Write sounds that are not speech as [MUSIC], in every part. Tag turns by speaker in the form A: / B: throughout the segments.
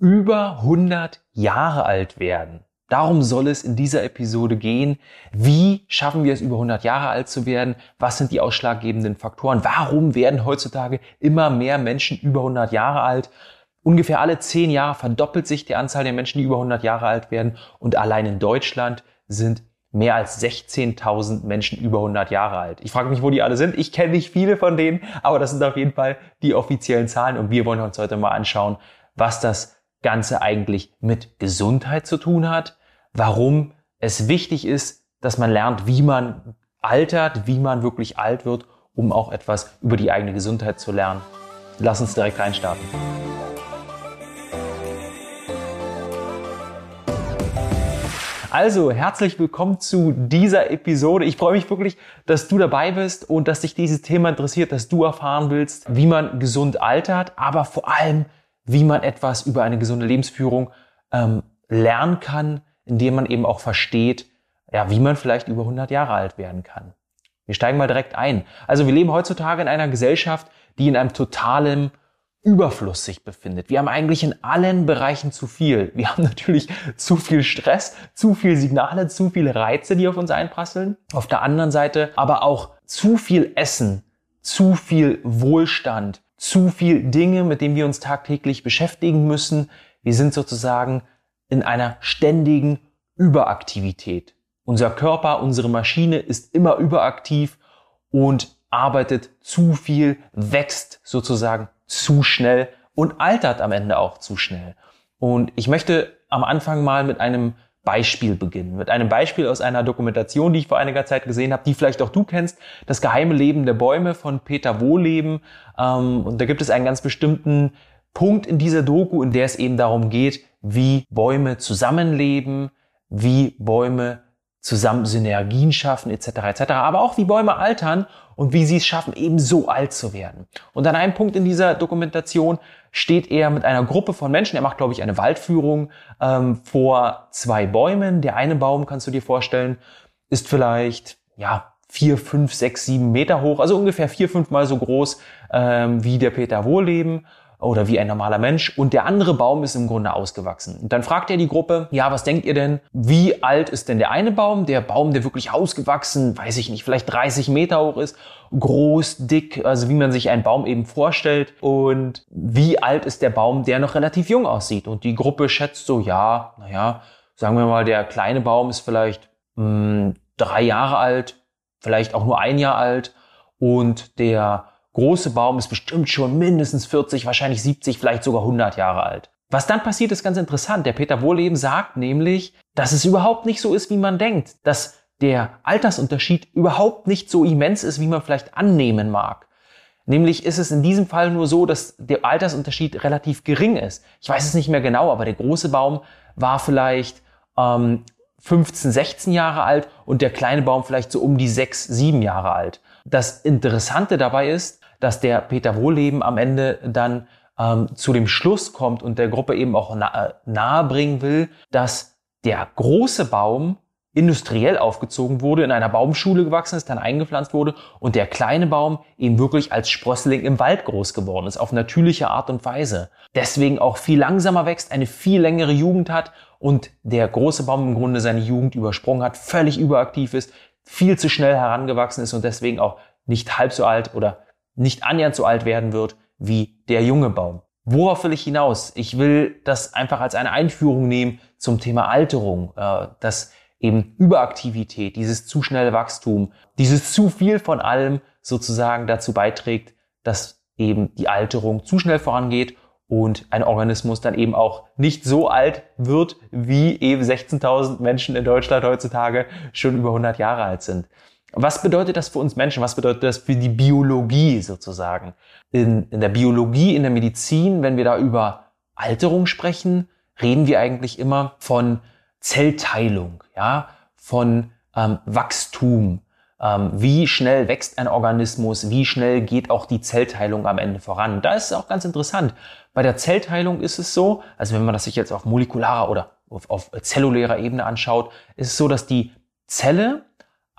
A: über 100 Jahre alt werden. Darum soll es in dieser Episode gehen. Wie schaffen wir es, über 100 Jahre alt zu werden? Was sind die ausschlaggebenden Faktoren? Warum werden heutzutage immer mehr Menschen über 100 Jahre alt? Ungefähr alle 10 Jahre verdoppelt sich die Anzahl der Menschen, die über 100 Jahre alt werden. Und allein in Deutschland sind mehr als 16.000 Menschen über 100 Jahre alt. Ich frage mich, wo die alle sind. Ich kenne nicht viele von denen, aber das sind auf jeden Fall die offiziellen Zahlen. Und wir wollen uns heute mal anschauen, was das Ganze eigentlich mit Gesundheit zu tun hat, warum es wichtig ist, dass man lernt, wie man altert, wie man wirklich alt wird, um auch etwas über die eigene Gesundheit zu lernen. Lass uns direkt reinstarten. Also, herzlich willkommen zu dieser Episode. Ich freue mich wirklich, dass du dabei bist und dass dich dieses Thema interessiert, dass du erfahren willst, wie man gesund altert, aber vor allem, wie man etwas über eine gesunde Lebensführung ähm, lernen kann, indem man eben auch versteht, ja, wie man vielleicht über 100 Jahre alt werden kann. Wir steigen mal direkt ein. Also wir leben heutzutage in einer Gesellschaft, die in einem totalen Überfluss sich befindet. Wir haben eigentlich in allen Bereichen zu viel. Wir haben [LAUGHS] natürlich zu viel Stress, zu viel Signale, zu viele Reize, die auf uns einprasseln. Auf der anderen Seite aber auch zu viel Essen, zu viel Wohlstand, zu viel Dinge, mit denen wir uns tagtäglich beschäftigen müssen. Wir sind sozusagen in einer ständigen Überaktivität. Unser Körper, unsere Maschine ist immer überaktiv und arbeitet zu viel, wächst sozusagen zu schnell und altert am Ende auch zu schnell. Und ich möchte am Anfang mal mit einem Beispiel beginnen. Mit einem Beispiel aus einer Dokumentation, die ich vor einiger Zeit gesehen habe, die vielleicht auch du kennst, Das geheime Leben der Bäume von Peter Wohleben. Ähm, und da gibt es einen ganz bestimmten Punkt in dieser Doku, in der es eben darum geht, wie Bäume zusammenleben, wie Bäume zusammen Synergien schaffen, etc. etc. Aber auch wie Bäume altern und wie sie es schaffen, eben so alt zu werden. Und an einem Punkt in dieser Dokumentation steht er mit einer Gruppe von Menschen. Er macht, glaube ich, eine Waldführung ähm, vor zwei Bäumen. Der eine Baum, kannst du dir vorstellen, ist vielleicht ja vier, fünf, sechs, sieben Meter hoch, also ungefähr vier, fünf Mal so groß ähm, wie der Peter Wohleben oder wie ein normaler Mensch und der andere Baum ist im Grunde ausgewachsen. Und dann fragt er die Gruppe, ja, was denkt ihr denn? Wie alt ist denn der eine Baum? Der Baum, der wirklich ausgewachsen, weiß ich nicht, vielleicht 30 Meter hoch ist, groß, dick, also wie man sich einen Baum eben vorstellt. Und wie alt ist der Baum, der noch relativ jung aussieht? Und die Gruppe schätzt so, ja, naja, sagen wir mal, der kleine Baum ist vielleicht mh, hm, drei Jahre alt, vielleicht auch nur ein Jahr alt und der große Baum ist bestimmt schon mindestens 40, wahrscheinlich 70, vielleicht sogar 100 Jahre alt. Was dann passiert, ist ganz interessant. Der Peter Wohleben sagt nämlich, dass es überhaupt nicht so ist, wie man denkt, dass der Altersunterschied überhaupt nicht so immens ist, wie man vielleicht annehmen mag. Nämlich ist es in diesem Fall nur so, dass der Altersunterschied relativ gering ist. Ich weiß es nicht mehr genau, aber der große Baum war vielleicht ähm, 15, 16 Jahre alt und der kleine Baum vielleicht so um die 6, 7 Jahre alt. Das Interessante dabei ist, dass der Peter Wohleben am Ende dann ähm, zu dem Schluss kommt und der Gruppe eben auch na äh, nahebringen will, dass der große Baum industriell aufgezogen wurde, in einer Baumschule gewachsen ist, dann eingepflanzt wurde und der kleine Baum eben wirklich als Sprössling im Wald groß geworden ist, auf natürliche Art und Weise. Deswegen auch viel langsamer wächst, eine viel längere Jugend hat und der große Baum im Grunde seine Jugend übersprungen hat, völlig überaktiv ist, viel zu schnell herangewachsen ist und deswegen auch nicht halb so alt oder nicht annähernd so alt werden wird wie der junge Baum. Worauf will ich hinaus? Ich will das einfach als eine Einführung nehmen zum Thema Alterung, äh, dass eben Überaktivität, dieses zu schnelle Wachstum, dieses zu viel von allem sozusagen dazu beiträgt, dass eben die Alterung zu schnell vorangeht und ein Organismus dann eben auch nicht so alt wird, wie eben 16.000 Menschen in Deutschland heutzutage schon über 100 Jahre alt sind. Was bedeutet das für uns Menschen? Was bedeutet das für die Biologie sozusagen? In, in der Biologie, in der Medizin, wenn wir da über Alterung sprechen, reden wir eigentlich immer von Zellteilung, ja, von ähm, Wachstum. Ähm, wie schnell wächst ein Organismus? Wie schnell geht auch die Zellteilung am Ende voran? Da ist es auch ganz interessant. Bei der Zellteilung ist es so, also wenn man das sich jetzt auf molekularer oder auf, auf zellulärer Ebene anschaut, ist es so, dass die Zelle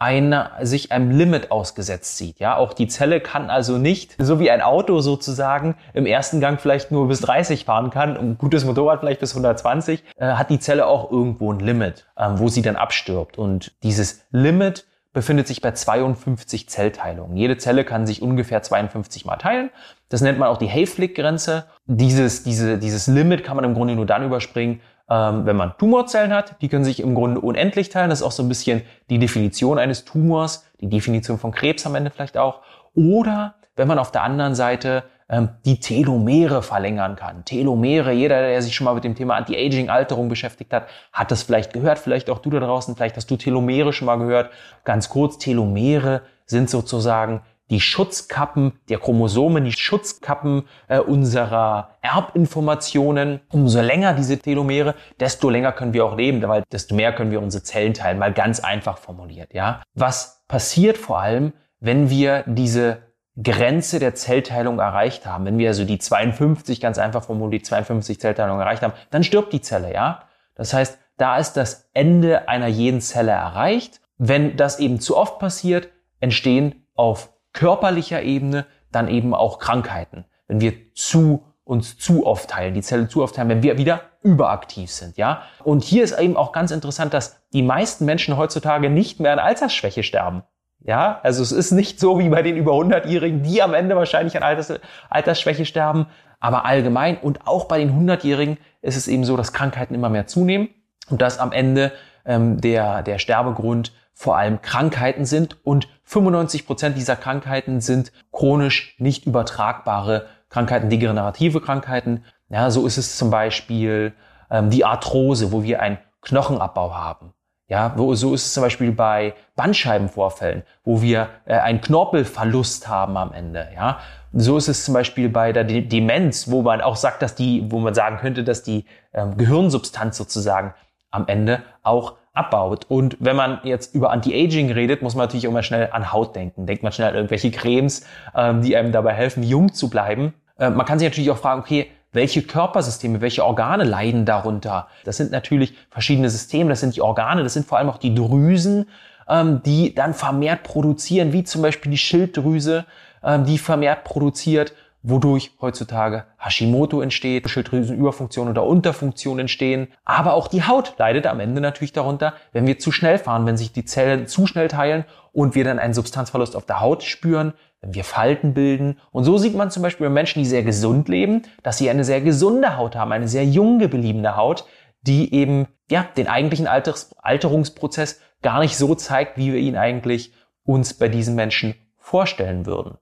A: eine, sich einem Limit ausgesetzt sieht. Ja, auch die Zelle kann also nicht, so wie ein Auto sozusagen, im ersten Gang vielleicht nur bis 30 fahren kann, ein gutes Motorrad vielleicht bis 120, äh, hat die Zelle auch irgendwo ein Limit, ähm, wo sie dann abstirbt. Und dieses Limit befindet sich bei 52 Zellteilungen. Jede Zelle kann sich ungefähr 52 mal teilen. Das nennt man auch die Hayflick-Grenze. Dieses, diese, dieses Limit kann man im Grunde nur dann überspringen, ähm, wenn man Tumorzellen hat. Die können sich im Grunde unendlich teilen. Das ist auch so ein bisschen die Definition eines Tumors, die Definition von Krebs am Ende vielleicht auch. Oder wenn man auf der anderen Seite ähm, die Telomere verlängern kann. Telomere, jeder, der sich schon mal mit dem Thema Anti-Aging, Alterung beschäftigt hat, hat das vielleicht gehört. Vielleicht auch du da draußen, vielleicht hast du Telomere schon mal gehört. Ganz kurz, Telomere sind sozusagen die Schutzkappen der Chromosomen, die Schutzkappen äh, unserer Erbinformationen. Umso länger diese Telomere, desto länger können wir auch leben, weil desto mehr können wir unsere Zellen teilen, mal ganz einfach formuliert, ja. Was passiert vor allem, wenn wir diese Grenze der Zellteilung erreicht haben, wenn wir also die 52, ganz einfach formuliert, die 52 Zellteilung erreicht haben, dann stirbt die Zelle, ja? Das heißt, da ist das Ende einer jeden Zelle erreicht. Wenn das eben zu oft passiert, entstehen auf körperlicher Ebene dann eben auch Krankheiten. Wenn wir zu uns zu oft teilen, die Zelle zu oft teilen, wenn wir wieder überaktiv sind, ja? Und hier ist eben auch ganz interessant, dass die meisten Menschen heutzutage nicht mehr an Altersschwäche sterben. Ja, also es ist nicht so wie bei den über 100-Jährigen, die am Ende wahrscheinlich an Alters Altersschwäche sterben, aber allgemein und auch bei den 100-Jährigen ist es eben so, dass Krankheiten immer mehr zunehmen und dass am Ende ähm, der, der Sterbegrund vor allem Krankheiten sind und 95 Prozent dieser Krankheiten sind chronisch nicht übertragbare Krankheiten, degenerative Krankheiten. Ja, so ist es zum Beispiel ähm, die Arthrose, wo wir einen Knochenabbau haben. Ja, wo, so ist es zum Beispiel bei Bandscheibenvorfällen, wo wir äh, einen Knorpelverlust haben am Ende. Ja, so ist es zum Beispiel bei der De Demenz, wo man auch sagt, dass die, wo man sagen könnte, dass die ähm, Gehirnsubstanz sozusagen am Ende auch abbaut. Und wenn man jetzt über Anti-Aging redet, muss man natürlich immer schnell an Haut denken. Denkt man schnell an irgendwelche Cremes, ähm, die einem dabei helfen, jung zu bleiben. Äh, man kann sich natürlich auch fragen, okay, welche Körpersysteme, welche Organe leiden darunter? Das sind natürlich verschiedene Systeme, das sind die Organe, das sind vor allem auch die Drüsen, ähm, die dann vermehrt produzieren, wie zum Beispiel die Schilddrüse, ähm, die vermehrt produziert, wodurch heutzutage Hashimoto entsteht, Schilddrüsenüberfunktion oder Unterfunktion entstehen. Aber auch die Haut leidet am Ende natürlich darunter, wenn wir zu schnell fahren, wenn sich die Zellen zu schnell teilen und wir dann einen Substanzverlust auf der Haut spüren, wenn wir Falten bilden. Und so sieht man zum Beispiel bei Menschen, die sehr gesund leben, dass sie eine sehr gesunde Haut haben, eine sehr jung gebliebene Haut, die eben ja den eigentlichen Alters Alterungsprozess gar nicht so zeigt, wie wir ihn eigentlich uns bei diesen Menschen vorstellen würden.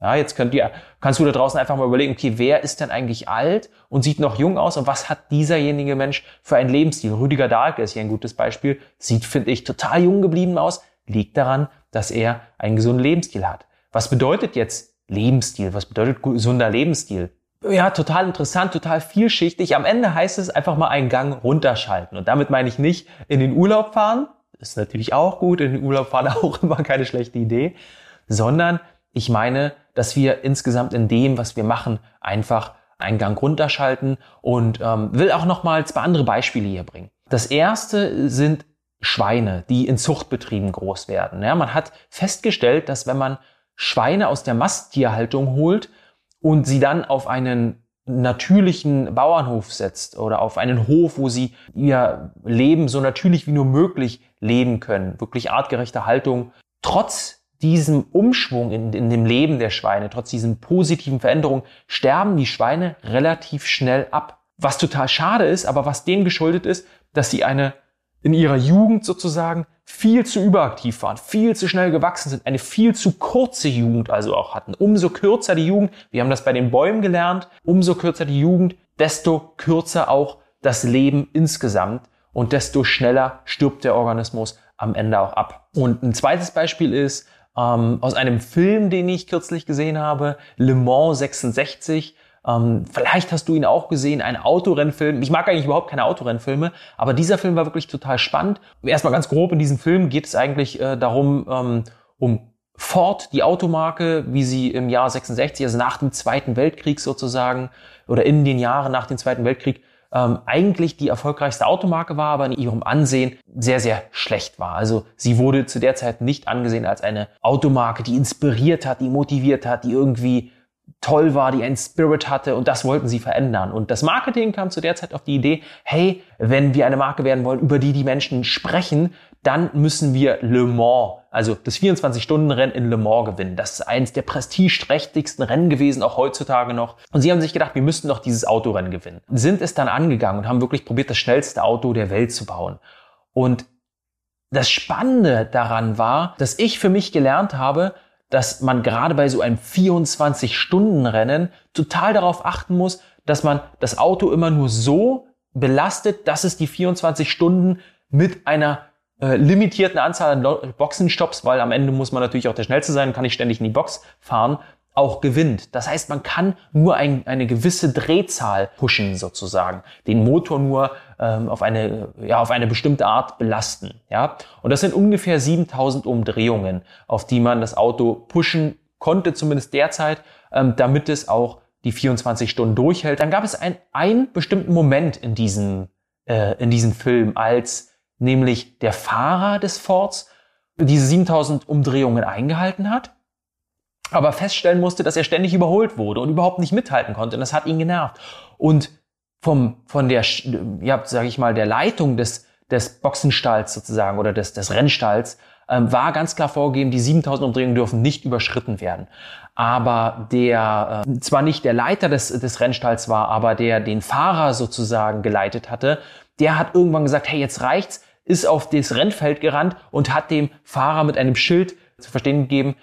A: Ja, jetzt könnt ihr, kannst du da draußen einfach mal überlegen, okay, wer ist denn eigentlich alt und sieht noch jung aus und was hat dieserjenige Mensch für einen Lebensstil? Rüdiger Dahlke ist hier ein gutes Beispiel, sieht, finde ich, total jung geblieben aus, liegt daran, dass er einen gesunden Lebensstil hat. Was bedeutet jetzt Lebensstil? Was bedeutet gesunder Lebensstil? Ja, total interessant, total vielschichtig. Am Ende heißt es einfach mal einen Gang runterschalten. Und damit meine ich nicht in den Urlaub fahren. Ist natürlich auch gut. In den Urlaub fahren [LAUGHS] auch immer keine schlechte Idee. Sondern ich meine, dass wir insgesamt in dem, was wir machen, einfach einen Gang runterschalten und ähm, will auch noch mal zwei andere Beispiele hier bringen. Das erste sind Schweine, die in Zuchtbetrieben groß werden. Ja, man hat festgestellt, dass wenn man Schweine aus der Masttierhaltung holt und sie dann auf einen natürlichen Bauernhof setzt oder auf einen Hof, wo sie ihr Leben so natürlich wie nur möglich leben können, wirklich artgerechte Haltung, trotz diesem Umschwung in, in dem Leben der Schweine, trotz diesen positiven Veränderungen, sterben die Schweine relativ schnell ab. Was total schade ist, aber was dem geschuldet ist, dass sie eine in ihrer Jugend sozusagen viel zu überaktiv waren, viel zu schnell gewachsen sind, eine viel zu kurze Jugend also auch hatten. Umso kürzer die Jugend, wir haben das bei den Bäumen gelernt, umso kürzer die Jugend, desto kürzer auch das Leben insgesamt und desto schneller stirbt der Organismus am Ende auch ab. Und ein zweites Beispiel ist ähm, aus einem Film, den ich kürzlich gesehen habe, Le Mans 66. Ähm, vielleicht hast du ihn auch gesehen, ein Autorennfilm. Ich mag eigentlich überhaupt keine Autorennfilme, aber dieser Film war wirklich total spannend. Erstmal ganz grob in diesem Film geht es eigentlich äh, darum, ähm, um Ford, die Automarke, wie sie im Jahr 66, also nach dem Zweiten Weltkrieg sozusagen, oder in den Jahren nach dem Zweiten Weltkrieg, ähm, eigentlich die erfolgreichste Automarke war, aber in ihrem Ansehen sehr, sehr schlecht war. Also sie wurde zu der Zeit nicht angesehen als eine Automarke, die inspiriert hat, die motiviert hat, die irgendwie toll war, die einen Spirit hatte und das wollten sie verändern. Und das Marketing kam zu der Zeit auf die Idee, hey, wenn wir eine Marke werden wollen, über die die Menschen sprechen, dann müssen wir Le Mans, also das 24-Stunden-Rennen in Le Mans gewinnen. Das ist eines der prestigeträchtigsten Rennen gewesen, auch heutzutage noch. Und sie haben sich gedacht, wir müssten doch dieses Autorennen gewinnen. Sind es dann angegangen und haben wirklich probiert, das schnellste Auto der Welt zu bauen. Und das Spannende daran war, dass ich für mich gelernt habe, dass man gerade bei so einem 24-Stunden-Rennen total darauf achten muss, dass man das Auto immer nur so belastet, dass es die 24 Stunden mit einer äh, limitierten Anzahl an Boxenstopps, weil am Ende muss man natürlich auch der Schnellste sein, kann ich ständig in die Box fahren, auch gewinnt. Das heißt, man kann nur ein, eine gewisse Drehzahl pushen sozusagen, den Motor nur ähm, auf eine ja auf eine bestimmte Art belasten. Ja, und das sind ungefähr 7000 Umdrehungen, auf die man das Auto pushen konnte, zumindest derzeit, ähm, damit es auch die 24 Stunden durchhält. Dann gab es ein, einen bestimmten Moment in diesem äh, in diesem Film, als nämlich der Fahrer des Forts diese 7000 Umdrehungen eingehalten hat, aber feststellen musste, dass er ständig überholt wurde und überhaupt nicht mithalten konnte. Und das hat ihn genervt. Und vom, von der, ja, sage ich mal, der Leitung des, des Boxenstalls sozusagen oder des, des Rennstalls ähm, war ganz klar vorgegeben, die 7000 Umdrehungen dürfen nicht überschritten werden. Aber der, äh, zwar nicht der Leiter des, des Rennstalls war, aber der den Fahrer sozusagen geleitet hatte, der hat irgendwann gesagt, hey, jetzt reicht's, ist auf das Rennfeld gerannt und hat dem Fahrer mit einem Schild zu verstehen gegeben,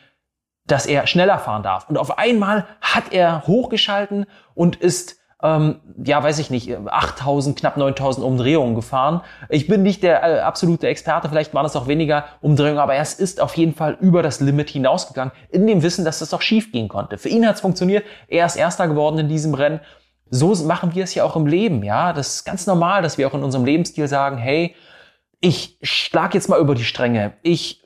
A: dass er schneller fahren darf. Und auf einmal hat er hochgeschalten und ist ähm, ja, weiß ich nicht, 8000, knapp 9000 Umdrehungen gefahren. Ich bin nicht der äh, absolute Experte, vielleicht waren es auch weniger Umdrehungen, aber es ist auf jeden Fall über das Limit hinausgegangen, in dem Wissen, dass das auch schief gehen konnte. Für ihn hat es funktioniert, er ist Erster geworden in diesem Rennen. So machen wir es ja auch im Leben, ja. Das ist ganz normal, dass wir auch in unserem Lebensstil sagen, hey, ich schlag jetzt mal über die Stränge. Ich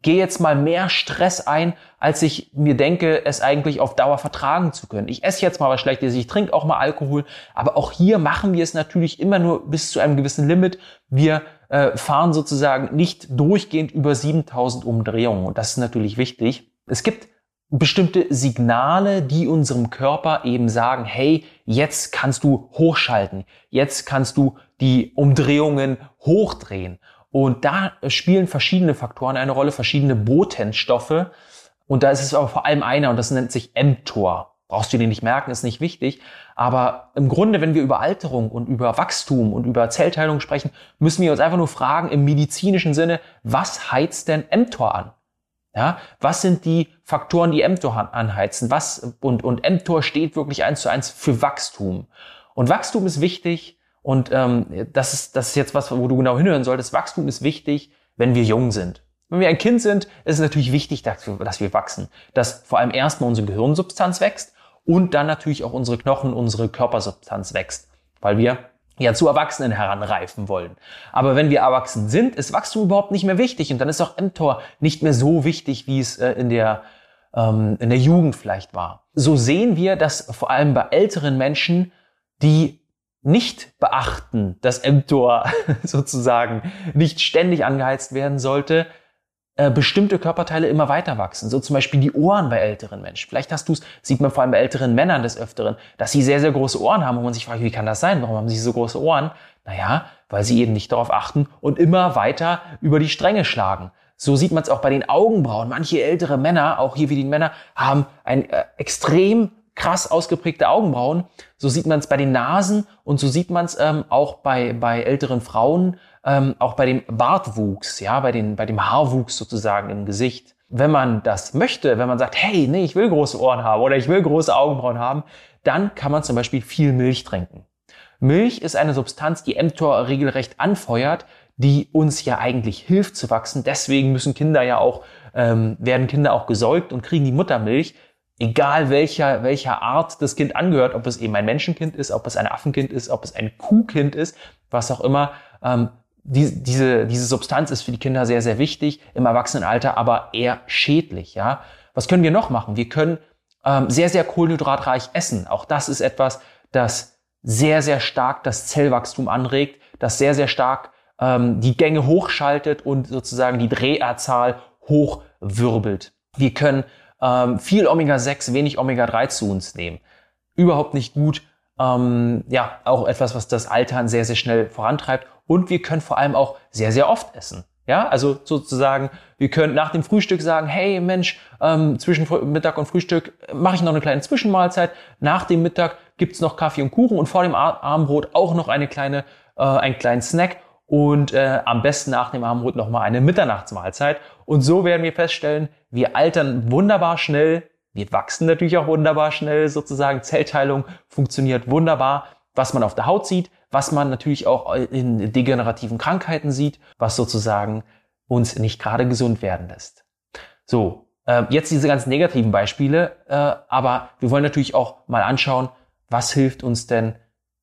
A: gehe jetzt mal mehr Stress ein, als ich mir denke, es eigentlich auf Dauer vertragen zu können. Ich esse jetzt mal was Schlechtes, ich trinke auch mal Alkohol, aber auch hier machen wir es natürlich immer nur bis zu einem gewissen Limit. Wir äh, fahren sozusagen nicht durchgehend über 7000 Umdrehungen und das ist natürlich wichtig. Es gibt bestimmte Signale, die unserem Körper eben sagen, hey, jetzt kannst du hochschalten, jetzt kannst du die Umdrehungen hochdrehen. Und da spielen verschiedene Faktoren eine Rolle, verschiedene Botenstoffe. Und da ist es aber vor allem einer, und das nennt sich mTOR. Brauchst du den nicht merken, ist nicht wichtig. Aber im Grunde, wenn wir über Alterung und über Wachstum und über Zellteilung sprechen, müssen wir uns einfach nur fragen im medizinischen Sinne, was heizt denn mTOR an? Ja, was sind die Faktoren, die mTOR anheizen? Was, und, und mTOR steht wirklich eins zu eins für Wachstum. Und Wachstum ist wichtig, und ähm, das, ist, das ist jetzt was, wo du genau hinhören solltest. Wachstum ist wichtig, wenn wir jung sind. Wenn wir ein Kind sind, ist es natürlich wichtig, dass wir, dass wir wachsen. Dass vor allem erstmal unsere Gehirnsubstanz wächst und dann natürlich auch unsere Knochen, unsere Körpersubstanz wächst. Weil wir ja zu Erwachsenen heranreifen wollen. Aber wenn wir erwachsen sind, ist Wachstum überhaupt nicht mehr wichtig und dann ist auch mTOR nicht mehr so wichtig, wie es äh, in der ähm, in der Jugend vielleicht war. So sehen wir, dass vor allem bei älteren Menschen die nicht beachten, dass mTOR [LAUGHS] sozusagen nicht ständig angeheizt werden sollte, äh, bestimmte Körperteile immer weiter wachsen. So zum Beispiel die Ohren bei älteren Menschen. Vielleicht hast du es, sieht man vor allem bei älteren Männern des Öfteren, dass sie sehr, sehr große Ohren haben, wo man sich fragt, wie kann das sein? Warum haben sie so große Ohren? Naja, weil sie eben nicht darauf achten und immer weiter über die Stränge schlagen. So sieht man es auch bei den Augenbrauen. Manche ältere Männer, auch hier wie die Männer, haben ein äh, extrem krass ausgeprägte Augenbrauen. So sieht man es bei den Nasen und so sieht man es ähm, auch bei, bei älteren Frauen, ähm, auch bei dem Bartwuchs, ja, bei, den, bei dem Haarwuchs sozusagen im Gesicht. Wenn man das möchte, wenn man sagt, hey, nee, ich will große Ohren haben oder ich will große Augenbrauen haben, dann kann man zum Beispiel viel Milch trinken. Milch ist eine Substanz, die mTOR regelrecht anfeuert, die uns ja eigentlich hilft zu wachsen. Deswegen müssen Kinder ja auch, ähm, werden Kinder auch gesäugt und kriegen die Muttermilch, egal welcher, welcher Art das Kind angehört, ob es eben ein Menschenkind ist, ob es ein Affenkind ist, ob es ein Kuhkind ist, was auch immer. Ähm, die, diese, diese Substanz ist für die Kinder sehr, sehr wichtig, im Erwachsenenalter aber eher schädlich. Ja? Was können wir noch machen? Wir können ähm, sehr, sehr kohlenhydratreich essen. Auch das ist etwas, das sehr, sehr stark das Zellwachstum anregt, das sehr, sehr stark ähm, die Gänge hochschaltet und sozusagen die Dreherzahl hochwirbelt. Wir können ähm, viel Omega-6, wenig Omega-3 zu uns nehmen. Überhaupt nicht gut. Ähm, ja, auch etwas, was das Altern sehr, sehr schnell vorantreibt. Und wir können vor allem auch sehr, sehr oft essen. Ja, also sozusagen, wir können nach dem Frühstück sagen, hey Mensch, ähm, zwischen Mittag und Frühstück mache ich noch eine kleine Zwischenmahlzeit. Nach dem Mittag gibt's noch Kaffee und Kuchen und vor dem Abendbrot auch noch eine kleine, äh, einen kleinen Snack und äh, am besten nach dem Abendbrot nochmal eine Mitternachtsmahlzeit. Und so werden wir feststellen, wir altern wunderbar schnell, wir wachsen natürlich auch wunderbar schnell, sozusagen. Zellteilung funktioniert wunderbar, was man auf der Haut sieht, was man natürlich auch in degenerativen Krankheiten sieht, was sozusagen uns nicht gerade gesund werden lässt. So, äh, jetzt diese ganz negativen Beispiele, äh, aber wir wollen natürlich auch mal anschauen, was hilft uns denn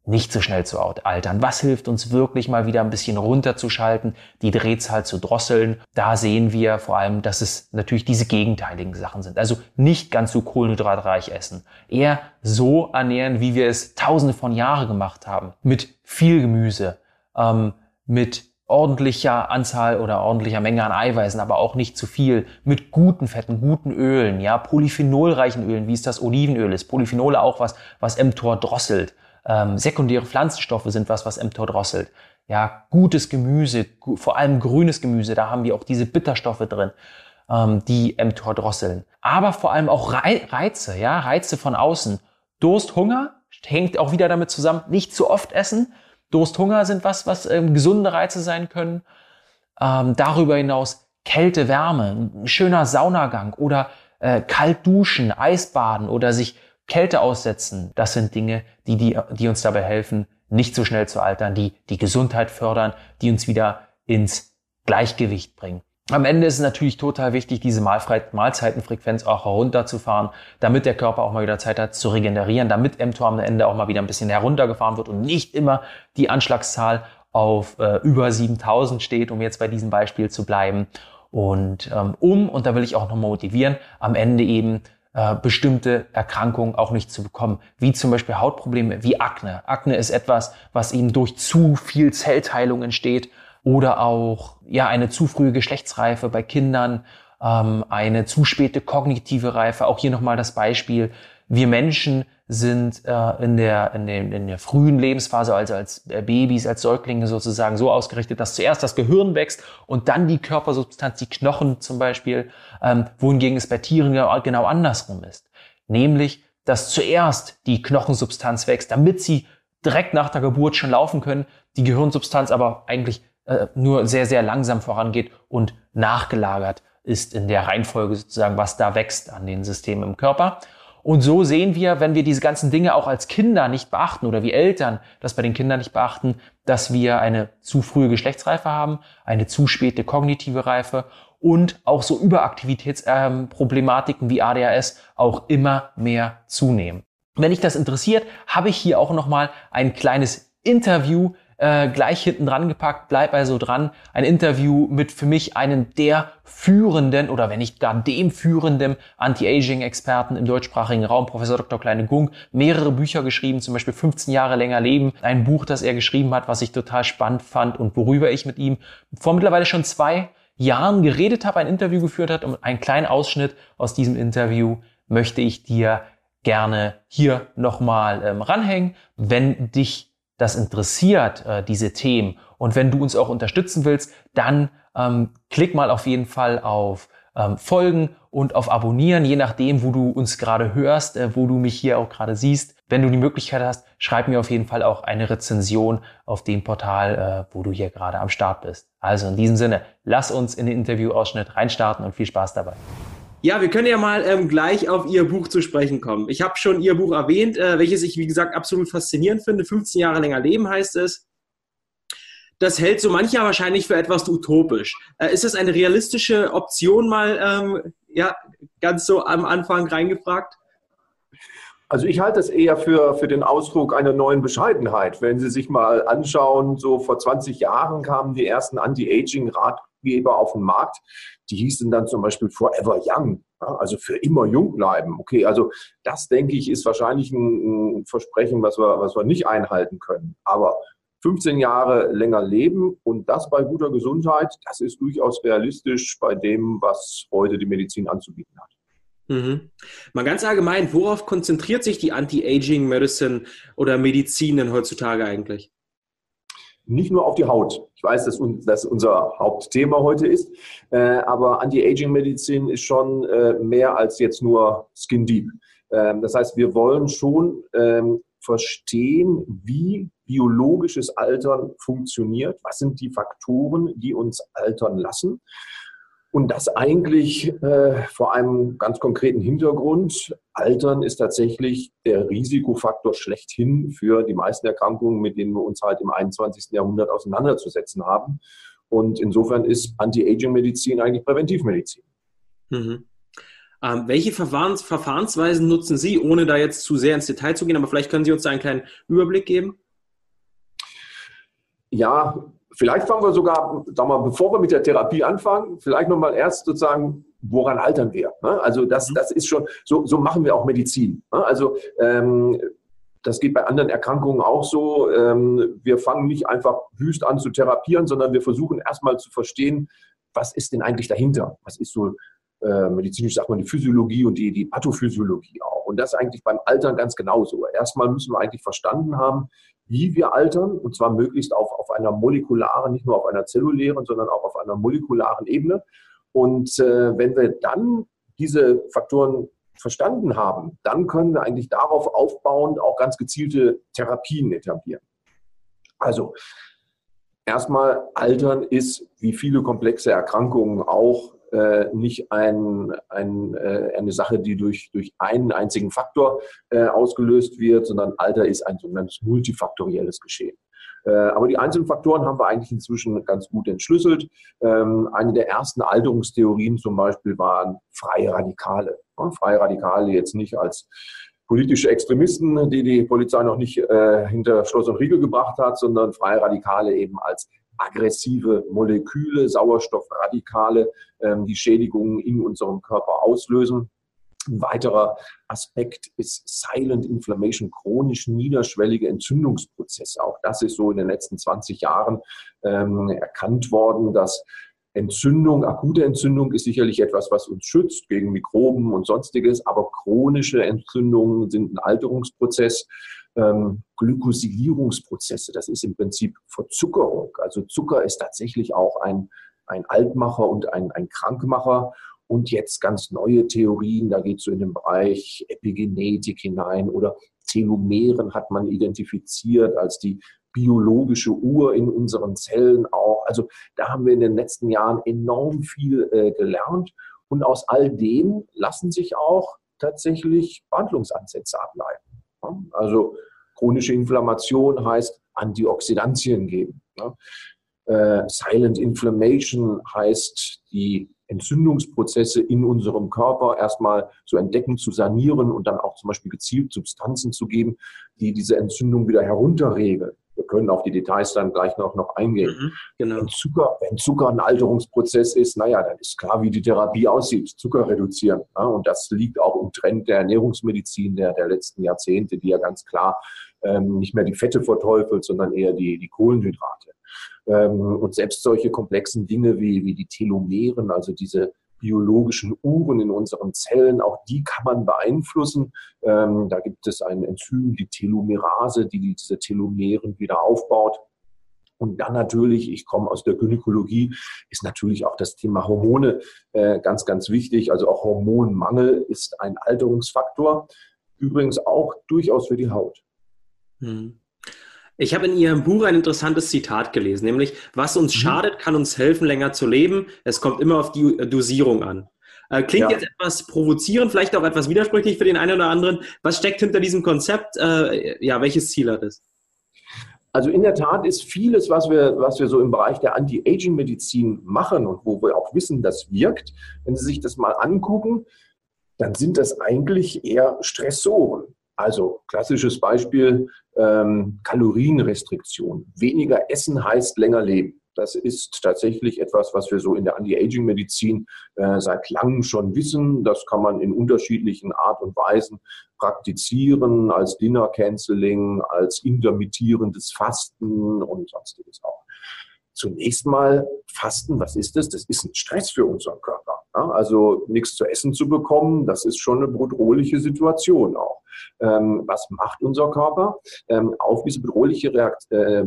A: nicht so schnell zu altern? Was hilft uns wirklich mal wieder ein bisschen runterzuschalten, die Drehzahl zu drosseln? Da sehen wir vor allem, dass es natürlich diese gegenteiligen Sachen sind. Also nicht ganz so kohlenhydratreich essen. Eher so ernähren, wie wir es tausende von Jahren gemacht haben. Mit viel Gemüse, ähm, mit ordentlicher Anzahl oder ordentlicher Menge an Eiweißen, aber auch nicht zu viel, mit guten Fetten, guten Ölen, ja, polyphenolreichen Ölen, wie es das Olivenöl ist. Polyphenole auch was, was mTOR drosselt. Ähm, sekundäre Pflanzenstoffe sind was, was mTOR drosselt. Ja, gutes Gemüse, vor allem grünes Gemüse, da haben wir auch diese Bitterstoffe drin, ähm, die mTOR drosseln. Aber vor allem auch Reize, ja, Reize von außen. Durst, Hunger hängt auch wieder damit zusammen, nicht zu oft essen. Durst, Hunger sind was, was ähm, gesunde Reize sein können. Ähm, darüber hinaus Kälte, Wärme, ein schöner Saunagang oder äh, kalt duschen, Eisbaden oder sich Kälte aussetzen, das sind Dinge, die, die, die uns dabei helfen, nicht so schnell zu altern, die die Gesundheit fördern, die uns wieder ins Gleichgewicht bringen. Am Ende ist es natürlich total wichtig, diese Mahlzeitenfrequenz auch herunterzufahren, damit der Körper auch mal wieder Zeit hat zu regenerieren, damit mTOR am Ende auch mal wieder ein bisschen heruntergefahren wird und nicht immer die Anschlagszahl auf äh, über 7000 steht, um jetzt bei diesem Beispiel zu bleiben. Und ähm, um, und da will ich auch nochmal motivieren, am Ende eben äh, bestimmte Erkrankungen auch nicht zu bekommen, wie zum Beispiel Hautprobleme, wie Akne. Akne ist etwas, was eben durch zu viel Zellteilung entsteht oder auch ja eine zu frühe Geschlechtsreife bei Kindern, ähm, eine zu späte kognitive Reife. Auch hier nochmal das Beispiel. Wir Menschen sind äh, in, der, in, den, in der frühen Lebensphase, also als äh, Babys, als Säuglinge sozusagen so ausgerichtet, dass zuerst das Gehirn wächst und dann die Körpersubstanz, die Knochen zum Beispiel, ähm, wohingegen es bei Tieren genau andersrum ist. Nämlich, dass zuerst die Knochensubstanz wächst, damit sie direkt nach der Geburt schon laufen können, die Gehirnsubstanz aber eigentlich äh, nur sehr, sehr langsam vorangeht und nachgelagert ist in der Reihenfolge sozusagen, was da wächst an den Systemen im Körper. Und so sehen wir, wenn wir diese ganzen Dinge auch als Kinder nicht beachten oder wie Eltern das bei den Kindern nicht beachten, dass wir eine zu frühe Geschlechtsreife haben, eine zu späte kognitive Reife und auch so Überaktivitätsproblematiken wie ADHS auch immer mehr zunehmen. Wenn dich das interessiert, habe ich hier auch nochmal ein kleines Interview äh, gleich hinten dran gepackt. Bleib also dran. Ein Interview mit für mich einem der führenden oder wenn nicht gar dem führenden Anti-Aging-Experten im deutschsprachigen Raum, Professor Dr. Kleine Gung, mehrere Bücher geschrieben, zum Beispiel 15 Jahre länger leben. Ein Buch, das er geschrieben hat, was ich total spannend fand und worüber ich mit ihm vor mittlerweile schon zwei Jahren geredet habe, ein Interview geführt hat und einen kleinen Ausschnitt aus diesem Interview möchte ich dir gerne hier nochmal ähm, ranhängen. Wenn dich das interessiert, äh, diese Themen, und wenn du uns auch unterstützen willst, dann ähm, klick mal auf jeden Fall auf ähm, Folgen und auf Abonnieren, je nachdem, wo du uns gerade hörst, äh, wo du mich hier auch gerade siehst. Wenn du die Möglichkeit hast, schreib mir auf jeden Fall auch eine Rezension auf dem Portal, äh, wo du hier gerade am Start bist. Also in diesem Sinne, lass uns in den Interviewausschnitt reinstarten und viel Spaß dabei.
B: Ja, wir können ja mal ähm, gleich auf Ihr Buch zu sprechen kommen. Ich habe schon Ihr Buch erwähnt, äh, welches ich, wie gesagt, absolut faszinierend finde. 15 Jahre länger leben heißt es. Das hält so mancher wahrscheinlich für etwas utopisch. Äh, ist das eine realistische Option mal, ähm, ja, ganz so am Anfang reingefragt?
C: Also ich halte das eher für, für den Ausdruck einer neuen Bescheidenheit. Wenn Sie sich mal anschauen, so vor 20 Jahren kamen die ersten Anti-Aging-Ratgeber auf den Markt. Die hießen dann zum Beispiel Forever Young. Also für immer jung bleiben. Okay, also das denke ich ist wahrscheinlich ein, ein Versprechen, was wir, was wir nicht einhalten können. Aber 15 Jahre länger leben und das bei guter Gesundheit, das ist durchaus realistisch bei dem, was heute die Medizin anzubieten hat.
B: Mhm. Mal ganz allgemein, worauf konzentriert sich die Anti-Aging-Medicine oder Medizin denn heutzutage eigentlich?
C: Nicht nur auf die Haut. Ich weiß, dass das unser Hauptthema heute ist, äh, aber Anti-Aging-Medizin ist schon äh, mehr als jetzt nur Skin Deep. Ähm, das heißt, wir wollen schon ähm, verstehen, wie biologisches Altern funktioniert, was sind die Faktoren, die uns altern lassen und das eigentlich äh, vor einem ganz konkreten Hintergrund. Altern ist tatsächlich der Risikofaktor schlechthin für die meisten Erkrankungen, mit denen wir uns halt im 21. Jahrhundert auseinanderzusetzen haben. Und insofern ist Anti-Aging-Medizin eigentlich Präventivmedizin.
B: Mhm. Ähm, welche Verfahrens Verfahrensweisen nutzen Sie, ohne da jetzt zu sehr ins Detail zu gehen, aber vielleicht können Sie uns da einen kleinen Überblick geben?
C: Ja, Vielleicht fangen wir sogar, sagen wir, bevor wir mit der Therapie anfangen, vielleicht nochmal erst sozusagen, woran altern wir? Ne? Also das, mhm. das ist schon, so, so machen wir auch Medizin. Ne? Also ähm, das geht bei anderen Erkrankungen auch so. Ähm, wir fangen nicht einfach wüst an zu therapieren, sondern wir versuchen erstmal zu verstehen, was ist denn eigentlich dahinter? Was ist so äh, medizinisch sagt man die Physiologie und die, die Pathophysiologie auch. Und das eigentlich beim Altern ganz genauso. Erstmal müssen wir eigentlich verstanden haben, wie wir altern, und zwar möglichst auf, auf einer molekularen, nicht nur auf einer zellulären, sondern auch auf einer molekularen Ebene. Und äh, wenn wir dann diese Faktoren verstanden haben, dann können wir eigentlich darauf aufbauend auch ganz gezielte Therapien etablieren. Also erstmal Altern ist, wie viele komplexe Erkrankungen auch, äh, nicht ein, ein, äh, eine Sache, die durch, durch einen einzigen Faktor äh, ausgelöst wird, sondern Alter ist ein sogenanntes multifaktorielles Geschehen. Äh, aber die einzelnen Faktoren haben wir eigentlich inzwischen ganz gut entschlüsselt. Ähm, eine der ersten Alterungstheorien zum Beispiel waren freie Radikale. freie Radikale jetzt nicht als politische Extremisten, die die Polizei noch nicht äh, hinter Schloss und Riegel gebracht hat, sondern freie Radikale eben als aggressive Moleküle, Sauerstoffradikale, ähm, die Schädigungen in unserem Körper auslösen. Ein weiterer Aspekt ist Silent Inflammation, chronisch niederschwellige Entzündungsprozesse. Auch das ist so in den letzten 20 Jahren ähm, erkannt worden, dass Entzündung, akute Entzündung ist sicherlich etwas, was uns schützt gegen Mikroben und sonstiges, aber chronische Entzündungen sind ein Alterungsprozess ähm, Glykosilierungsprozesse. Das ist im Prinzip Verzuckerung. Also Zucker ist tatsächlich auch ein, ein Altmacher und ein, ein Krankmacher. Und jetzt ganz neue Theorien, da geht es so in den Bereich Epigenetik hinein oder Telomeren hat man identifiziert als die biologische Uhr in unseren Zellen auch. Also da haben wir in den letzten Jahren enorm viel äh, gelernt. Und aus all dem lassen sich auch tatsächlich Behandlungsansätze ableiten. Also chronische Inflammation heißt Antioxidantien geben. Äh, Silent Inflammation heißt die Entzündungsprozesse in unserem Körper erstmal zu entdecken, zu sanieren und dann auch zum Beispiel gezielt Substanzen zu geben, die diese Entzündung wieder herunterregeln. Wir können auf die Details dann gleich noch, noch eingehen. Mhm, genau. wenn, Zucker, wenn Zucker ein Alterungsprozess ist, naja, dann ist klar, wie die Therapie aussieht. Zucker reduzieren. Ja, und das liegt auch im Trend der Ernährungsmedizin der, der letzten Jahrzehnte, die ja ganz klar ähm, nicht mehr die Fette verteufelt, sondern eher die, die Kohlenhydrate. Ähm, und selbst solche komplexen Dinge wie, wie die Telomeren, also diese biologischen Uhren in unseren Zellen, auch die kann man beeinflussen. Ähm, da gibt es ein Enzym, die Telomerase, die diese Telomeren wieder aufbaut. Und dann natürlich, ich komme aus der Gynäkologie, ist natürlich auch das Thema Hormone äh, ganz, ganz wichtig. Also auch Hormonmangel ist ein Alterungsfaktor. Übrigens auch durchaus für die Haut.
B: Hm. Ich habe in Ihrem Buch ein interessantes Zitat gelesen, nämlich, was uns mhm. schadet, kann uns helfen, länger zu leben. Es kommt immer auf die äh, Dosierung an. Äh, klingt ja. jetzt etwas provozierend, vielleicht auch etwas widersprüchlich für den einen oder anderen. Was steckt hinter diesem Konzept? Äh, ja, welches Ziel hat es?
C: Also in der Tat ist vieles, was wir, was wir so im Bereich der Anti-Aging-Medizin machen und wo wir auch wissen, das wirkt, wenn Sie sich das mal angucken, dann sind das eigentlich eher Stressoren. Also klassisches Beispiel, ähm, Kalorienrestriktion. Weniger essen heißt länger leben. Das ist tatsächlich etwas, was wir so in der Anti-Aging-Medizin äh, seit langem schon wissen. Das kann man in unterschiedlichen Art und Weisen praktizieren, als Dinner-Canceling, als intermittierendes Fasten und sonstiges auch. Zunächst mal Fasten, was ist das? Das ist ein Stress für unseren Körper. Also nichts zu essen zu bekommen, das ist schon eine bedrohliche Situation auch. Ähm, was macht unser Körper? Ähm, auf diese bedrohliche Reakt äh,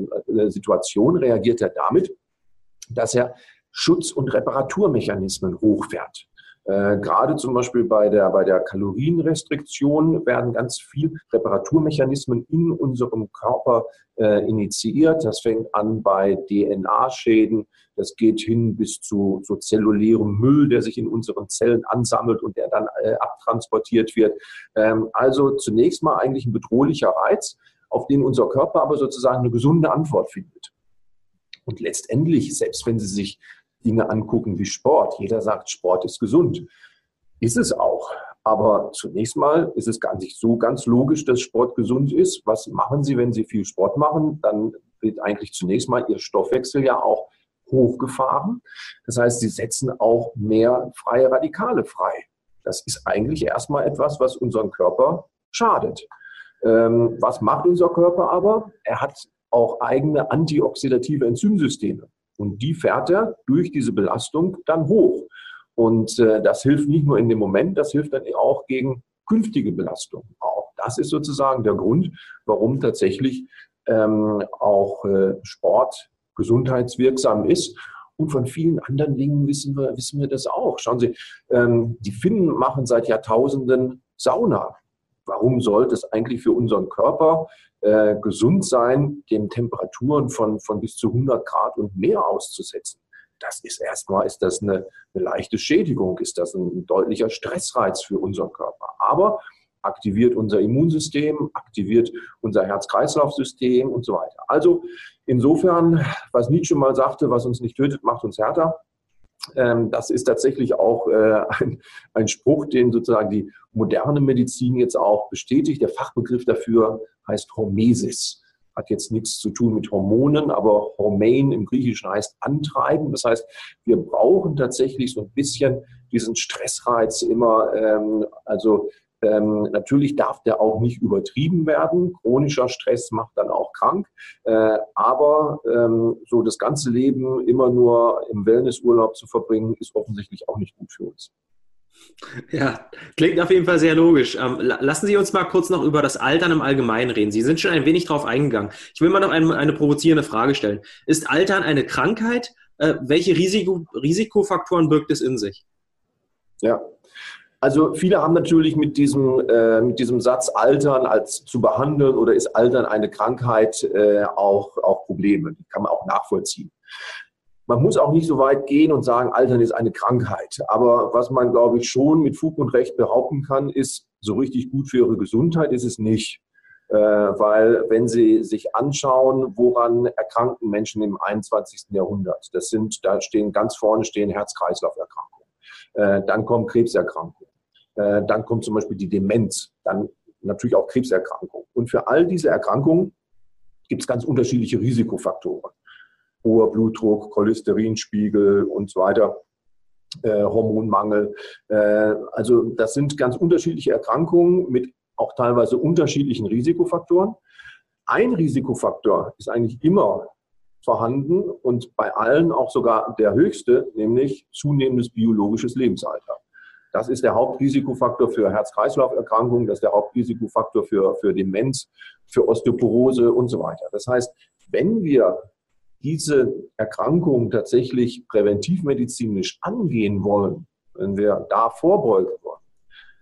C: Situation reagiert er damit, dass er Schutz- und Reparaturmechanismen hochfährt. Äh, gerade zum Beispiel bei der, bei der Kalorienrestriktion werden ganz viel Reparaturmechanismen in unserem Körper äh, initiiert. Das fängt an bei DNA-Schäden, das geht hin bis zu so zellulärem Müll, der sich in unseren Zellen ansammelt und der dann äh, abtransportiert wird. Ähm, also zunächst mal eigentlich ein bedrohlicher Reiz, auf den unser Körper aber sozusagen eine gesunde Antwort findet. Und letztendlich, selbst wenn Sie sich Dinge angucken wie Sport. Jeder sagt, Sport ist gesund. Ist es auch. Aber zunächst mal ist es gar nicht so ganz logisch, dass Sport gesund ist. Was machen Sie, wenn Sie viel Sport machen? Dann wird eigentlich zunächst mal Ihr Stoffwechsel ja auch hochgefahren. Das heißt, Sie setzen auch mehr freie Radikale frei. Das ist eigentlich erstmal etwas, was unseren Körper schadet. Ähm, was macht unser Körper aber? Er hat auch eigene antioxidative Enzymsysteme. Und die fährt er durch diese Belastung dann hoch. Und äh, das hilft nicht nur in dem Moment, das hilft dann auch gegen künftige Belastungen. Auch das ist sozusagen der Grund, warum tatsächlich ähm, auch äh, Sport gesundheitswirksam ist. Und von vielen anderen Dingen wissen wir, wissen wir das auch. Schauen Sie, ähm, die Finnen machen seit Jahrtausenden Sauna. Warum sollte es eigentlich für unseren Körper äh, gesund sein, den Temperaturen von, von bis zu 100 Grad und mehr auszusetzen. Das ist erstmal, ist das eine, eine leichte Schädigung, ist das ein deutlicher Stressreiz für unseren Körper. Aber aktiviert unser Immunsystem, aktiviert unser Herz-Kreislauf-System und so weiter. Also insofern, was Nietzsche mal sagte, was uns nicht tötet, macht uns härter. Ähm, das ist tatsächlich auch äh, ein, ein Spruch, den sozusagen die moderne Medizin jetzt auch bestätigt. Der Fachbegriff dafür heißt Hormesis. Hat jetzt nichts zu tun mit Hormonen, aber Hormein im Griechischen heißt antreiben. Das heißt, wir brauchen tatsächlich so ein bisschen diesen Stressreiz immer, ähm, also ähm, natürlich darf der auch nicht übertrieben werden. Chronischer Stress macht dann auch krank. Äh, aber ähm, so das ganze Leben immer nur im Wellnessurlaub zu verbringen, ist offensichtlich auch nicht gut für uns. [LAUGHS]
B: Ja, klingt auf jeden Fall sehr logisch. Ähm, lassen Sie uns mal kurz noch über das Altern im Allgemeinen reden. Sie sind schon ein wenig darauf eingegangen. Ich will mal noch eine, eine provozierende Frage stellen. Ist Altern eine Krankheit? Äh, welche Risiko, Risikofaktoren birgt es in sich?
C: Ja, also viele haben natürlich mit diesem, äh, mit diesem Satz Altern als zu behandeln oder ist Altern eine Krankheit äh, auch, auch Probleme. Die kann man auch nachvollziehen. Man muss auch nicht so weit gehen und sagen, Altern ist eine Krankheit. Aber was man, glaube ich, schon mit Fug und Recht behaupten kann, ist, so richtig gut für Ihre Gesundheit ist es nicht. Äh, weil wenn Sie sich anschauen, woran erkranken Menschen im 21. Jahrhundert, das sind, da stehen ganz vorne stehen Herz-Kreislauf-Erkrankungen. Äh, dann kommen Krebserkrankungen. Äh, dann kommt zum Beispiel die Demenz, dann natürlich auch Krebserkrankungen. Und für all diese Erkrankungen gibt es ganz unterschiedliche Risikofaktoren. Hoher Blutdruck, Cholesterinspiegel und so weiter, äh, Hormonmangel. Äh, also das sind ganz unterschiedliche Erkrankungen mit auch teilweise unterschiedlichen Risikofaktoren. Ein Risikofaktor ist eigentlich immer vorhanden und bei allen auch sogar der höchste, nämlich zunehmendes biologisches Lebensalter. Das ist der Hauptrisikofaktor für Herz-Kreislauf-Erkrankungen, das ist der Hauptrisikofaktor für, für Demenz, für Osteoporose und so weiter. Das heißt, wenn wir diese Erkrankung tatsächlich präventivmedizinisch angehen wollen, wenn wir da vorbeugen wollen,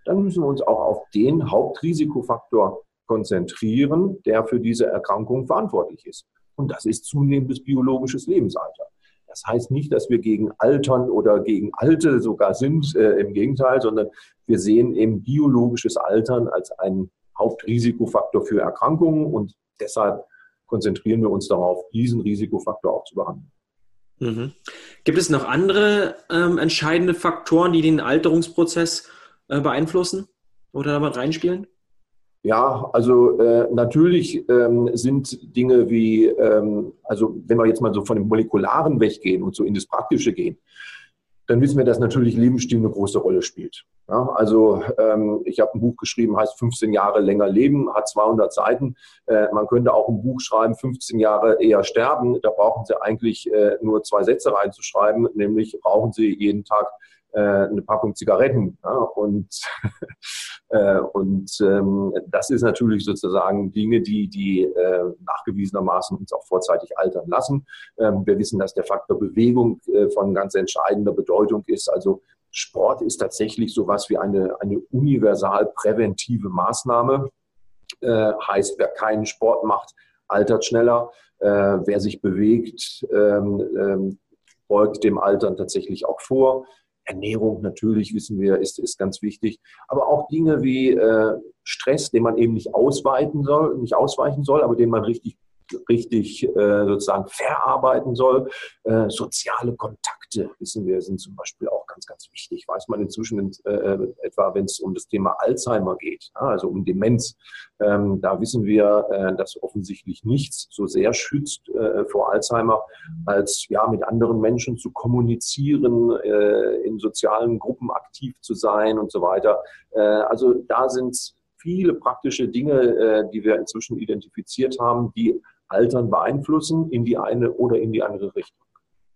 C: dann müssen wir uns auch auf den Hauptrisikofaktor konzentrieren, der für diese Erkrankung verantwortlich ist. Und das ist zunehmendes biologisches Lebensalter. Das heißt nicht, dass wir gegen Altern oder gegen Alte sogar sind, äh, im Gegenteil, sondern wir sehen eben biologisches Altern als einen Hauptrisikofaktor für Erkrankungen und deshalb konzentrieren wir uns darauf, diesen Risikofaktor auch zu behandeln.
B: Mhm. Gibt es noch andere ähm, entscheidende Faktoren, die den Alterungsprozess äh, beeinflussen oder damit reinspielen?
C: Ja, also äh, natürlich ähm, sind Dinge wie, ähm, also wenn wir jetzt mal so von dem Molekularen weggehen und so in das Praktische gehen, dann wissen wir, dass natürlich Lebensstil eine große Rolle spielt. Ja, also ähm, ich habe ein Buch geschrieben, heißt 15 Jahre länger leben, hat 200 Seiten. Äh, man könnte auch ein Buch schreiben, 15 Jahre eher sterben. Da brauchen Sie eigentlich äh, nur zwei Sätze reinzuschreiben, nämlich brauchen Sie jeden Tag äh, eine Packung Zigaretten. Ja, und [LAUGHS] äh, und ähm, das ist natürlich sozusagen Dinge, die, die äh, nachgewiesenermaßen uns auch vorzeitig altern lassen. Ähm, wir wissen, dass der Faktor Bewegung äh, von ganz entscheidender Bedeutung ist. Also Sport ist tatsächlich sowas wie eine, eine universal präventive Maßnahme. Äh, heißt, wer keinen Sport macht, altert schneller. Äh, wer sich bewegt, ähm, ähm, beugt dem Altern tatsächlich auch vor. Ernährung natürlich, wissen wir, ist, ist ganz wichtig. Aber auch Dinge wie äh, Stress, den man eben nicht ausweiten soll, nicht ausweichen soll, aber den man richtig richtig äh, sozusagen verarbeiten soll. Äh, soziale Kontakte, wissen wir, sind zum Beispiel auch ganz, ganz wichtig. Weiß man inzwischen äh, etwa, wenn es um das Thema Alzheimer geht, ja, also um Demenz, ähm, da wissen wir, äh, dass offensichtlich nichts so sehr schützt äh, vor Alzheimer, als ja mit anderen Menschen zu kommunizieren, äh, in sozialen Gruppen aktiv zu sein und so weiter. Äh, also da sind viele praktische Dinge, äh, die wir inzwischen identifiziert haben, die Altern beeinflussen in die eine oder in die andere Richtung.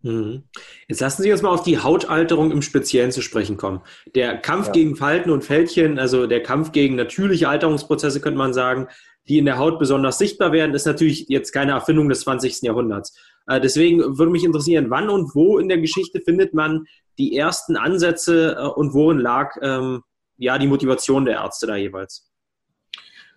B: Mhm. Jetzt lassen Sie uns mal auf die Hautalterung im Speziellen zu sprechen kommen. Der Kampf ja. gegen Falten und Fältchen, also der Kampf gegen natürliche Alterungsprozesse, könnte man sagen, die in der Haut besonders sichtbar werden, ist natürlich jetzt keine Erfindung des 20. Jahrhunderts. Äh, deswegen würde mich interessieren, wann und wo in der Geschichte findet man die ersten Ansätze äh, und worin lag ähm, ja die Motivation der Ärzte da jeweils?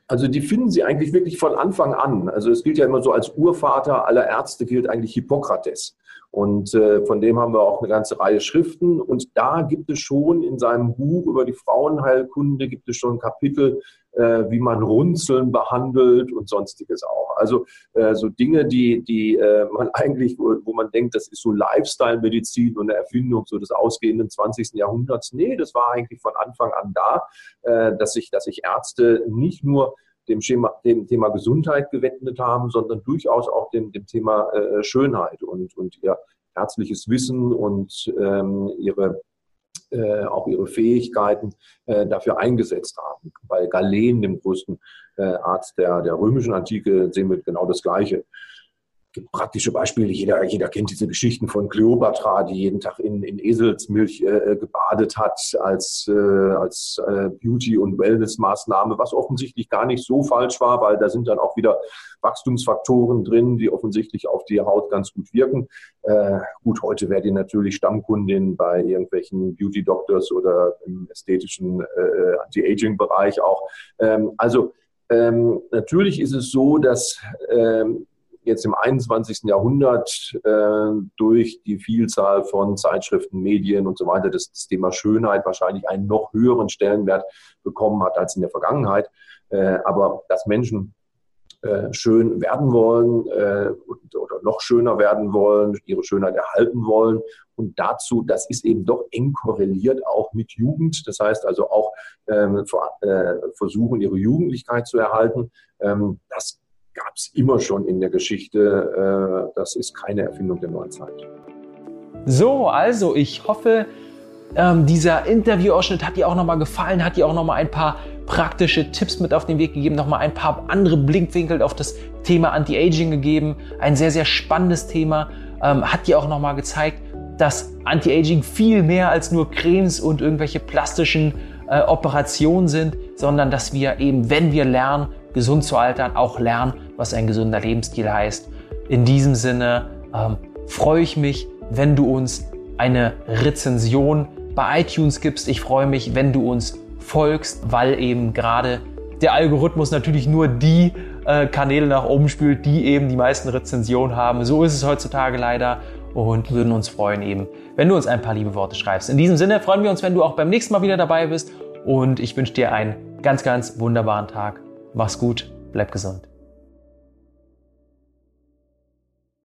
C: Also die finden sie eigentlich wirklich von Anfang an. Also es gilt ja immer so als Urvater aller Ärzte gilt eigentlich Hippokrates. Und äh, von dem haben wir auch eine ganze Reihe Schriften. Und da gibt es schon in seinem Buch über die Frauenheilkunde, gibt es schon ein Kapitel, äh, wie man Runzeln behandelt und sonstiges auch. Also äh, so Dinge, die, die äh, man eigentlich, wo, wo man denkt, das ist so Lifestyle-Medizin und eine Erfindung so des ausgehenden 20. Jahrhunderts. Nee, das war eigentlich von Anfang an da, äh, dass sich dass sich Ärzte nicht nur dem, Schema, dem Thema Gesundheit gewidmet haben, sondern durchaus auch dem, dem Thema äh, Schönheit und, und ihr herzliches Wissen und ähm, ihre äh, auch ihre Fähigkeiten äh, dafür eingesetzt haben. Bei Galen, dem größten äh, Arzt der, der römischen Antike, sehen wir genau das Gleiche gibt praktische Beispiele. Jeder, jeder kennt diese Geschichten von Kleopatra, die jeden Tag in, in Eselsmilch äh, gebadet hat als, äh, als äh, Beauty- und Wellness-Maßnahme, was offensichtlich gar nicht so falsch war, weil da sind dann auch wieder Wachstumsfaktoren drin, die offensichtlich auf die Haut ganz gut wirken. Äh, gut, heute wäre die natürlich Stammkundin bei irgendwelchen Beauty-Doctors oder im ästhetischen äh, Anti-Aging-Bereich auch. Ähm, also ähm, natürlich ist es so, dass ähm, jetzt im 21. Jahrhundert äh, durch die Vielzahl von Zeitschriften, Medien und so weiter das, das, Thema Schönheit wahrscheinlich einen noch höheren Stellenwert bekommen hat als in der Vergangenheit. Äh, aber dass Menschen äh, schön werden wollen äh, oder noch schöner werden wollen, ihre Schönheit erhalten wollen. Und dazu, das ist eben doch eng korreliert auch mit Jugend. Das heißt also auch ähm, äh, versuchen, ihre Jugendlichkeit zu erhalten. Ähm, das gab es immer schon in der Geschichte. Äh, das ist keine Erfindung der neuen Zeit.
A: So, also ich hoffe, ähm, dieser Interviewausschnitt hat dir auch nochmal gefallen, hat dir auch nochmal ein paar praktische Tipps mit auf den Weg gegeben, nochmal ein paar andere Blickwinkel auf das Thema Anti-Aging gegeben. Ein sehr, sehr spannendes Thema. Ähm, hat dir auch nochmal gezeigt, dass Anti-Aging viel mehr als nur Cremes und irgendwelche plastischen äh, Operationen sind, sondern dass wir eben, wenn wir lernen, gesund zu altern, auch lernen, was ein gesunder Lebensstil heißt. In diesem Sinne ähm, freue ich mich, wenn du uns eine Rezension bei iTunes gibst. Ich freue mich, wenn du uns folgst, weil eben gerade der Algorithmus natürlich nur die äh, Kanäle nach oben spült, die eben die meisten Rezensionen haben. So ist es heutzutage leider und würden uns freuen eben, wenn du uns ein paar liebe Worte schreibst. In diesem Sinne freuen wir uns, wenn du auch beim nächsten Mal wieder dabei bist und ich wünsche dir einen ganz, ganz wunderbaren Tag. Mach's gut, bleib gesund.